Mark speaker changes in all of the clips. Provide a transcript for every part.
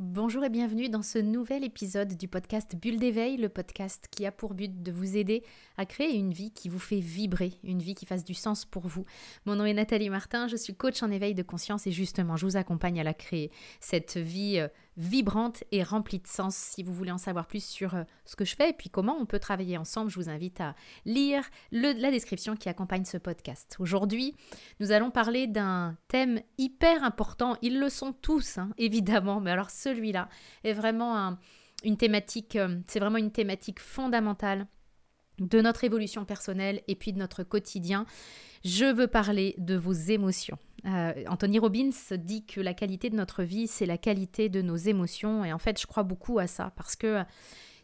Speaker 1: Bonjour et bienvenue dans ce nouvel épisode du podcast Bulle d'éveil, le podcast qui a pour but de vous aider à créer une vie qui vous fait vibrer, une vie qui fasse du sens pour vous. Mon nom est Nathalie Martin, je suis coach en éveil de conscience et justement je vous accompagne à la créer, cette vie euh, vibrante et remplie de sens. Si vous voulez en savoir plus sur euh, ce que je fais et puis comment on peut travailler ensemble, je vous invite à lire la description qui accompagne ce podcast. Aujourd'hui, nous allons parler d'un thème hyper important. Ils le sont tous, hein, évidemment, mais alors celui-là est vraiment une thématique, euh, c'est vraiment une thématique fondamentale de notre évolution personnelle et puis de notre quotidien. Je veux parler de vos émotions. Euh, Anthony Robbins dit que la qualité de notre vie, c'est la qualité de nos émotions. Et en fait, je crois beaucoup à ça parce que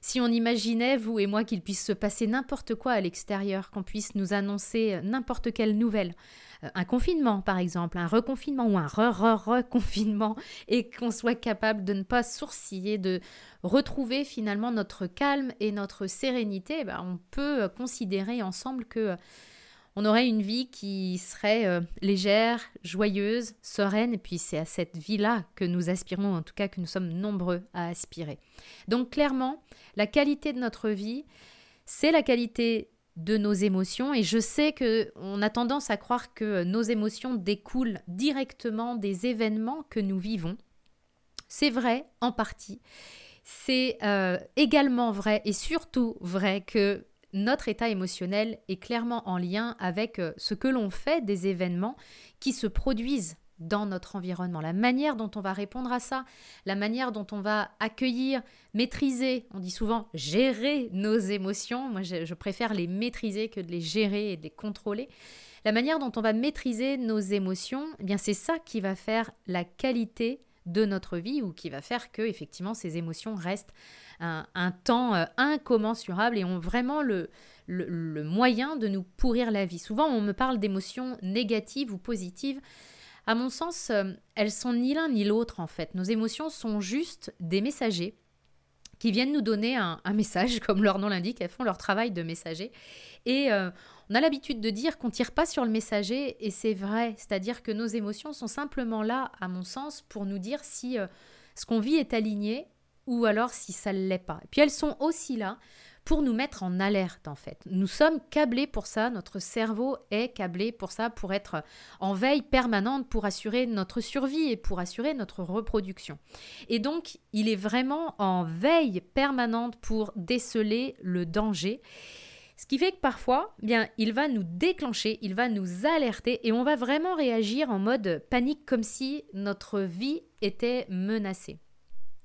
Speaker 1: si on imaginait, vous et moi, qu'il puisse se passer n'importe quoi à l'extérieur, qu'on puisse nous annoncer n'importe quelle nouvelle, euh, un confinement par exemple, un reconfinement ou un re-re-reconfinement, et qu'on soit capable de ne pas sourciller, de retrouver finalement notre calme et notre sérénité, ben, on peut considérer ensemble que on aurait une vie qui serait euh, légère, joyeuse, sereine, et puis c'est à cette vie-là que nous aspirons, en tout cas que nous sommes nombreux à aspirer. Donc clairement, la qualité de notre vie, c'est la qualité de nos émotions, et je sais que on a tendance à croire que nos émotions découlent directement des événements que nous vivons. C'est vrai en partie. C'est euh, également vrai et surtout vrai que notre état émotionnel est clairement en lien avec euh, ce que l'on fait des événements qui se produisent dans notre environnement, la manière dont on va répondre à ça, la manière dont on va accueillir, maîtriser, on dit souvent gérer nos émotions, moi je, préfère les maîtriser que de les gérer et de les contrôler. La manière dont on va maîtriser nos émotions, eh bien c'est ça qui va faire la qualité de notre vie ou qui va faire que effectivement ces émotions restent un, temps euh, incommensurable et ont vraiment le, le, moyen de nous pourrir la vie. Souvent, on me parle d'émotions négatives ou positives. À mon sens, euh, elles sont ni l'un ni l'autre en fait. Nos émotions sont juste des messagers qui viennent nous donner un, message, comme leur nom l'indique, elles font leur travail de messager. Et euh, on a l'habitude de dire qu'on tire pas sur le messager, et c'est vrai, c'est-à-dire que nos émotions sont simplement là, à mon sens, pour nous dire si ce qu'on vit est aligné ou alors si ça ne l'est pas. Et puis elles sont aussi là pour nous mettre en alerte en fait. Nous sommes câblés pour ça, notre cerveau est câblé pour ça, pour être en veille permanente, pour assurer notre survie et pour assurer notre reproduction. Et donc, il est vraiment en veille permanente pour déceler le danger. Ce qui fait que parfois, eh bien, il va nous déclencher, il va nous alerter et on va vraiment réagir en mode panique comme si notre vie était menacée.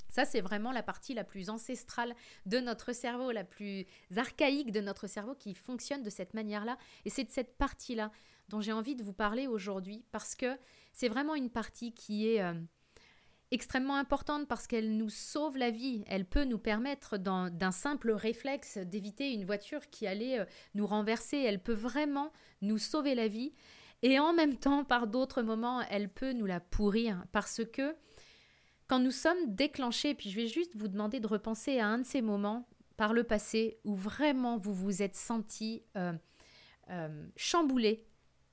Speaker 1: Ça, c'est vraiment la partie la plus ancestrale de notre cerveau, la plus archaïque de notre cerveau qui fonctionne de cette manière-là. Et c'est de cette partie-là dont j'ai envie de vous parler aujourd'hui parce que c'est vraiment une partie qui est euh, extrêmement importante parce qu'elle nous sauve la vie. Elle peut nous permettre d'un simple réflexe d'éviter une voiture qui allait euh, nous renverser. Elle peut vraiment nous sauver la vie. Et en même temps, par d'autres moments, elle peut nous la pourrir parce que quand nous sommes déclenchés, puis je vais juste vous demander de repenser à un de ces moments par le passé où vraiment vous vous êtes senti euh, euh, chamboulé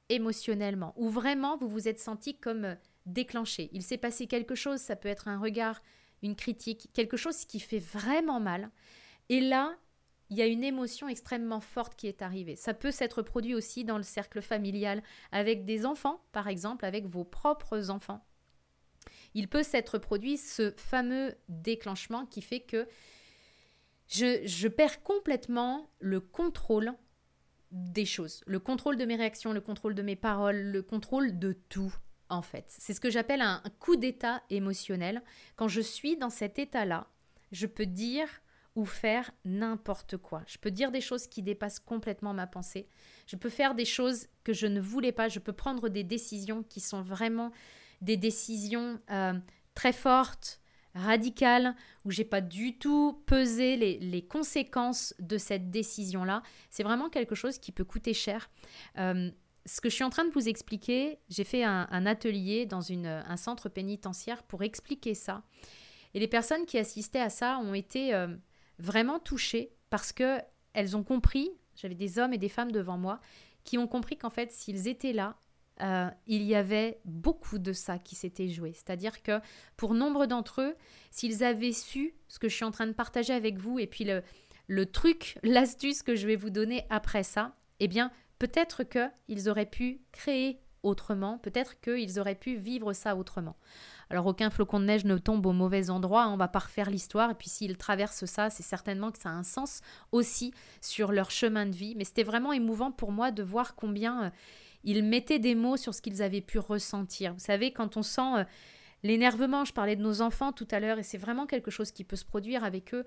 Speaker 1: émotionnellement, où vraiment vous vous êtes senti comme déclenché. Il s'est passé quelque chose, ça peut être un regard, une critique, quelque chose qui fait vraiment mal. Et là, il y a une émotion extrêmement forte qui est arrivée. Ça peut s'être produit aussi dans le cercle familial, avec des enfants, par exemple, avec vos propres enfants il peut s'être produit ce fameux déclenchement qui fait que je, perds complètement le contrôle des choses, le contrôle de mes réactions, le contrôle de mes paroles, le contrôle de tout en fait. C'est ce que j'appelle un coup d'état émotionnel. Quand je suis dans cet état-là, je peux dire ou faire n'importe quoi. Je peux dire des choses qui dépassent complètement ma pensée. Je peux faire des choses que je ne voulais pas. Je peux prendre des décisions qui sont vraiment des décisions euh, très fortes, radicales, où j'ai pas du tout pesé les, conséquences de cette décision-là. C'est vraiment quelque chose qui peut coûter cher. Euh, ce que je suis en train de vous expliquer, j'ai fait un, atelier dans un centre pénitentiaire pour expliquer ça. Et les personnes qui assistaient à ça ont été euh, vraiment touchées parce que elles ont compris, j'avais des hommes et des femmes devant moi, qui ont compris qu'en fait, s'ils étaient là, euh, il y avait beaucoup de ça qui s'était joué. C'est-à-dire que pour nombre d'entre eux, s'ils avaient su ce que je suis en train de partager avec vous et puis le, le truc, l'astuce que je vais vous donner après ça, eh bien, peut-être qu'ils auraient pu créer autrement, peut-être qu'ils auraient pu vivre ça autrement. Alors aucun flocon de neige ne tombe au mauvais endroit, on va pas refaire l'histoire, et puis s'ils traversent ça, c'est certainement que ça a un sens aussi sur leur chemin de vie, mais c'était vraiment émouvant pour moi de voir combien euh, ils mettaient des mots sur ce qu'ils avaient pu ressentir. Vous savez, quand on sent... Euh, l'énervement, je parlais de nos enfants tout à l'heure, et c'est vraiment quelque chose qui peut se produire avec eux.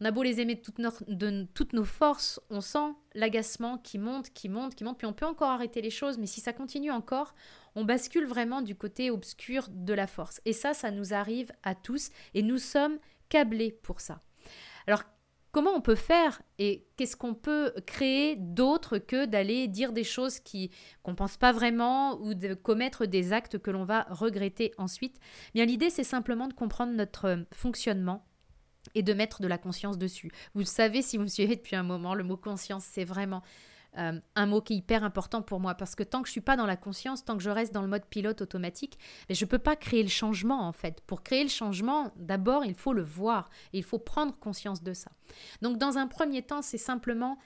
Speaker 1: On a beau les aimer de toutes, nos, de toutes nos forces, on sent l'agacement qui monte, qui monte, qui monte, puis on peut encore arrêter les choses, mais si ça continue encore, on bascule vraiment du côté obscur de la force. Et ça, ça nous arrive à tous, et nous sommes câblés pour ça. Alors, comment on peut faire et qu'est-ce qu'on peut créer d'autre que d'aller dire des choses qui qu'on pense pas vraiment ou de commettre des actes que l'on va regretter ensuite? Bien l'idée c'est simplement de comprendre notre fonctionnement et de mettre de la conscience dessus. Vous savez si vous me suivez depuis un moment, le mot conscience, c'est vraiment euh, un mot qui est hyper important pour moi parce que tant que je suis pas dans la conscience, tant que je reste dans le mode pilote automatique, mais je peux pas créer le changement en fait. Pour créer le changement, d'abord il faut le voir il faut prendre conscience de ça. Donc dans un premier temps, c'est simplement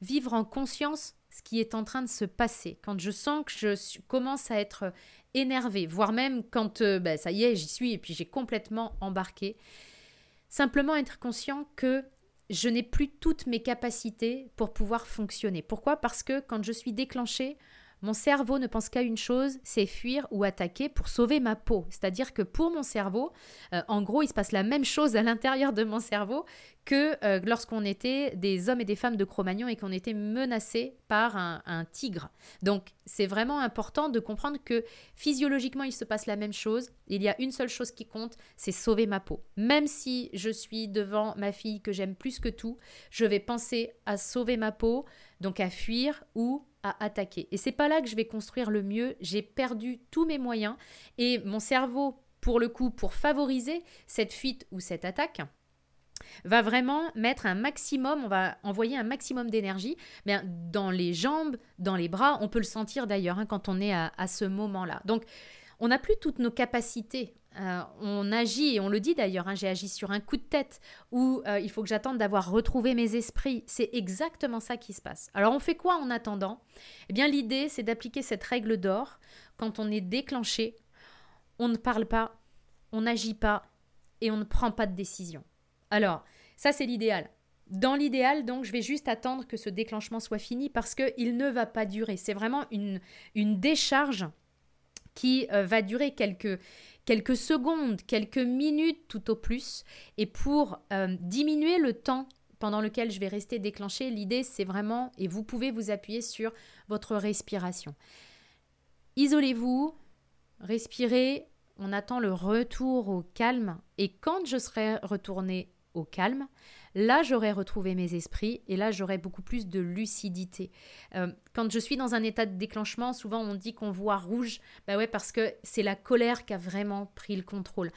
Speaker 1: vivre en conscience ce qui est en train de se passer. Quand je sens que je commence à être énervé, voire même quand euh, ben, ça y est, j'y suis et puis j'ai complètement embarqué, Simplement être conscient que je n'ai plus toutes mes capacités pour pouvoir fonctionner. Pourquoi? Parce que quand je suis déclenchée, mon cerveau ne pense qu'à une chose, c'est fuir ou attaquer pour sauver ma peau. C'est-à-dire que pour mon cerveau, euh, en gros, il se passe la même chose à l'intérieur de mon cerveau que euh, lorsqu'on était des hommes et des femmes de Cro-Magnon et qu'on était menacés par un, un tigre. Donc, c'est vraiment important de comprendre que physiologiquement, il se passe la même chose. Il y a une seule chose qui compte, c'est sauver ma peau. Même si je suis devant ma fille que j'aime plus que tout, je vais penser à sauver ma peau, donc à fuir ou attaquer. Et c'est pas là que je vais construire le mieux. J'ai perdu tous mes moyens et mon cerveau, pour le coup, pour favoriser cette fuite ou cette attaque, va vraiment mettre un maximum, on va envoyer un maximum d'énergie mais dans les jambes, dans les bras. On peut le sentir d'ailleurs hein, quand on est à ce moment-là. Donc, on n'a plus toutes nos capacités euh, on agit, et on le dit d'ailleurs, hein, j'ai agi sur un coup de tête, où euh, il faut que j'attende d'avoir retrouvé mes esprits. C'est exactement ça qui se passe. Alors on fait quoi en attendant? Eh bien l'idée, c'est d'appliquer cette règle d'or. Quand on est déclenché, on ne parle pas, on n'agit pas, et on ne prend pas de décision. Alors, ça c'est l'idéal. Dans l'idéal, donc, je vais juste attendre que ce déclenchement soit fini parce qu'il ne va pas durer. C'est vraiment une décharge qui euh, va durer quelques, quelques secondes, quelques minutes tout au plus. Et pour euh, diminuer le temps pendant lequel je vais rester déclenché, l'idée c'est vraiment, et vous pouvez vous appuyer sur votre respiration. Isolez-vous, respirez, on attend le retour au calme, et quand je serai retourné calme, là j'aurai retrouvé mes esprits et là j'aurai beaucoup plus de lucidité. Euh, quand je suis dans un état de déclenchement, souvent on dit qu'on voit rouge, bah ouais parce que c'est la colère qui a vraiment pris le contrôle.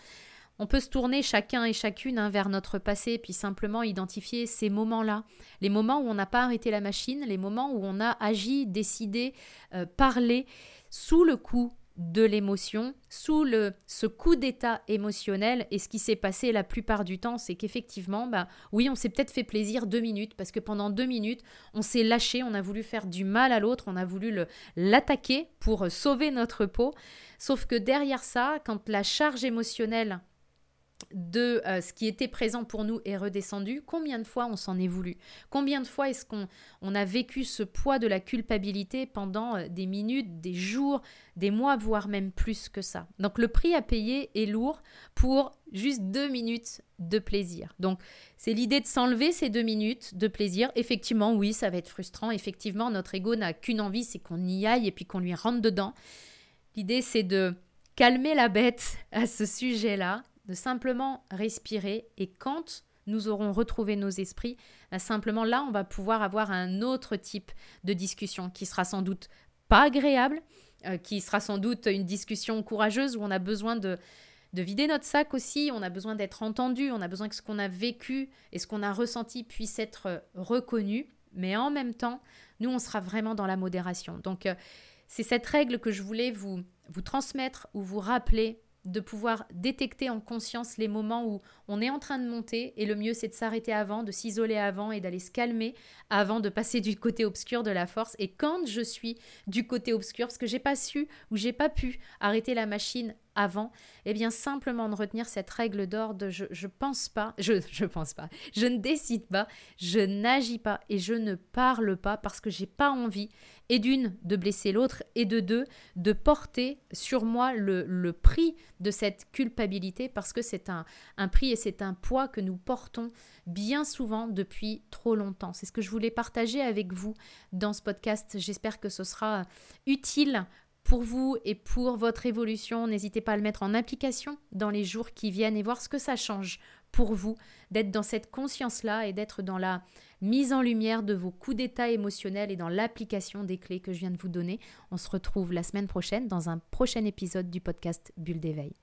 Speaker 1: On peut se tourner chacun et chacune hein, vers notre passé, puis simplement identifier ces moments-là, les moments où on n'a pas arrêté la machine, les moments où on a agi, décidé, euh, parlé sous le coup de l'émotion, sous le, ce coup d'état émotionnel. Et ce qui s'est passé la plupart du temps, c'est qu'effectivement, bah, oui, on s'est peut-être fait plaisir deux minutes, parce que pendant deux minutes, on s'est lâché, on a voulu faire du mal à l'autre, on a voulu l'attaquer pour sauver notre peau. Sauf que derrière ça, quand la charge émotionnelle de euh, ce qui était présent pour nous est redescendu, combien de fois on s'en est voulu? Combien de fois est-ce qu'on on a vécu ce poids de la culpabilité pendant euh, des minutes, des jours, des mois, voire même plus que ça? Donc le prix à payer est lourd pour juste deux minutes de plaisir. Donc c'est l'idée de s'enlever ces deux minutes de plaisir. Effectivement, oui, ça va être frustrant. Effectivement, notre ego n'a qu'une envie, c'est qu'on y aille et puis qu'on lui rentre dedans. L'idée, c'est de calmer la bête à ce sujet-là de simplement respirer et quand nous aurons retrouvé nos esprits, bah, simplement là, on va pouvoir avoir un autre type de discussion qui sera sans doute pas agréable, euh, qui sera sans doute une discussion courageuse où on a besoin de, de vider notre sac aussi, on a besoin d'être entendu, on a besoin que ce qu'on a vécu et ce qu'on a ressenti puisse être reconnu, mais en même temps, nous, on sera vraiment dans la modération. Donc, euh, c'est cette règle que je voulais vous, vous transmettre ou vous rappeler de pouvoir détecter en conscience les moments où on est en train de monter et le mieux c'est de s'arrêter avant, de s'isoler avant et d'aller se calmer avant de passer du côté obscur de la force. Et quand je suis du côté obscur, parce que j'ai pas su ou j'ai pas pu arrêter la machine avant, eh bien simplement de retenir cette règle d'or de je, je pense pas, je je pense pas, je ne décide pas, je n'agis pas et je ne parle pas parce que j'ai pas envie et d'une de blesser l'autre et de deux de porter sur moi le, le prix de cette culpabilité parce que c'est un, un prix et c'est un poids que nous portons bien souvent depuis trop longtemps. C'est ce que je voulais partager avec vous dans ce podcast. J'espère que ce sera utile pour vous et pour votre évolution. N'hésitez pas à le mettre en application dans les jours qui viennent et voir ce que ça change pour vous d'être dans cette conscience-là et d'être dans la mise en lumière de vos coups d'état émotionnels et dans l'application des clés que je viens de vous donner. On se retrouve la semaine prochaine dans un prochain épisode du podcast Bulle d'éveil.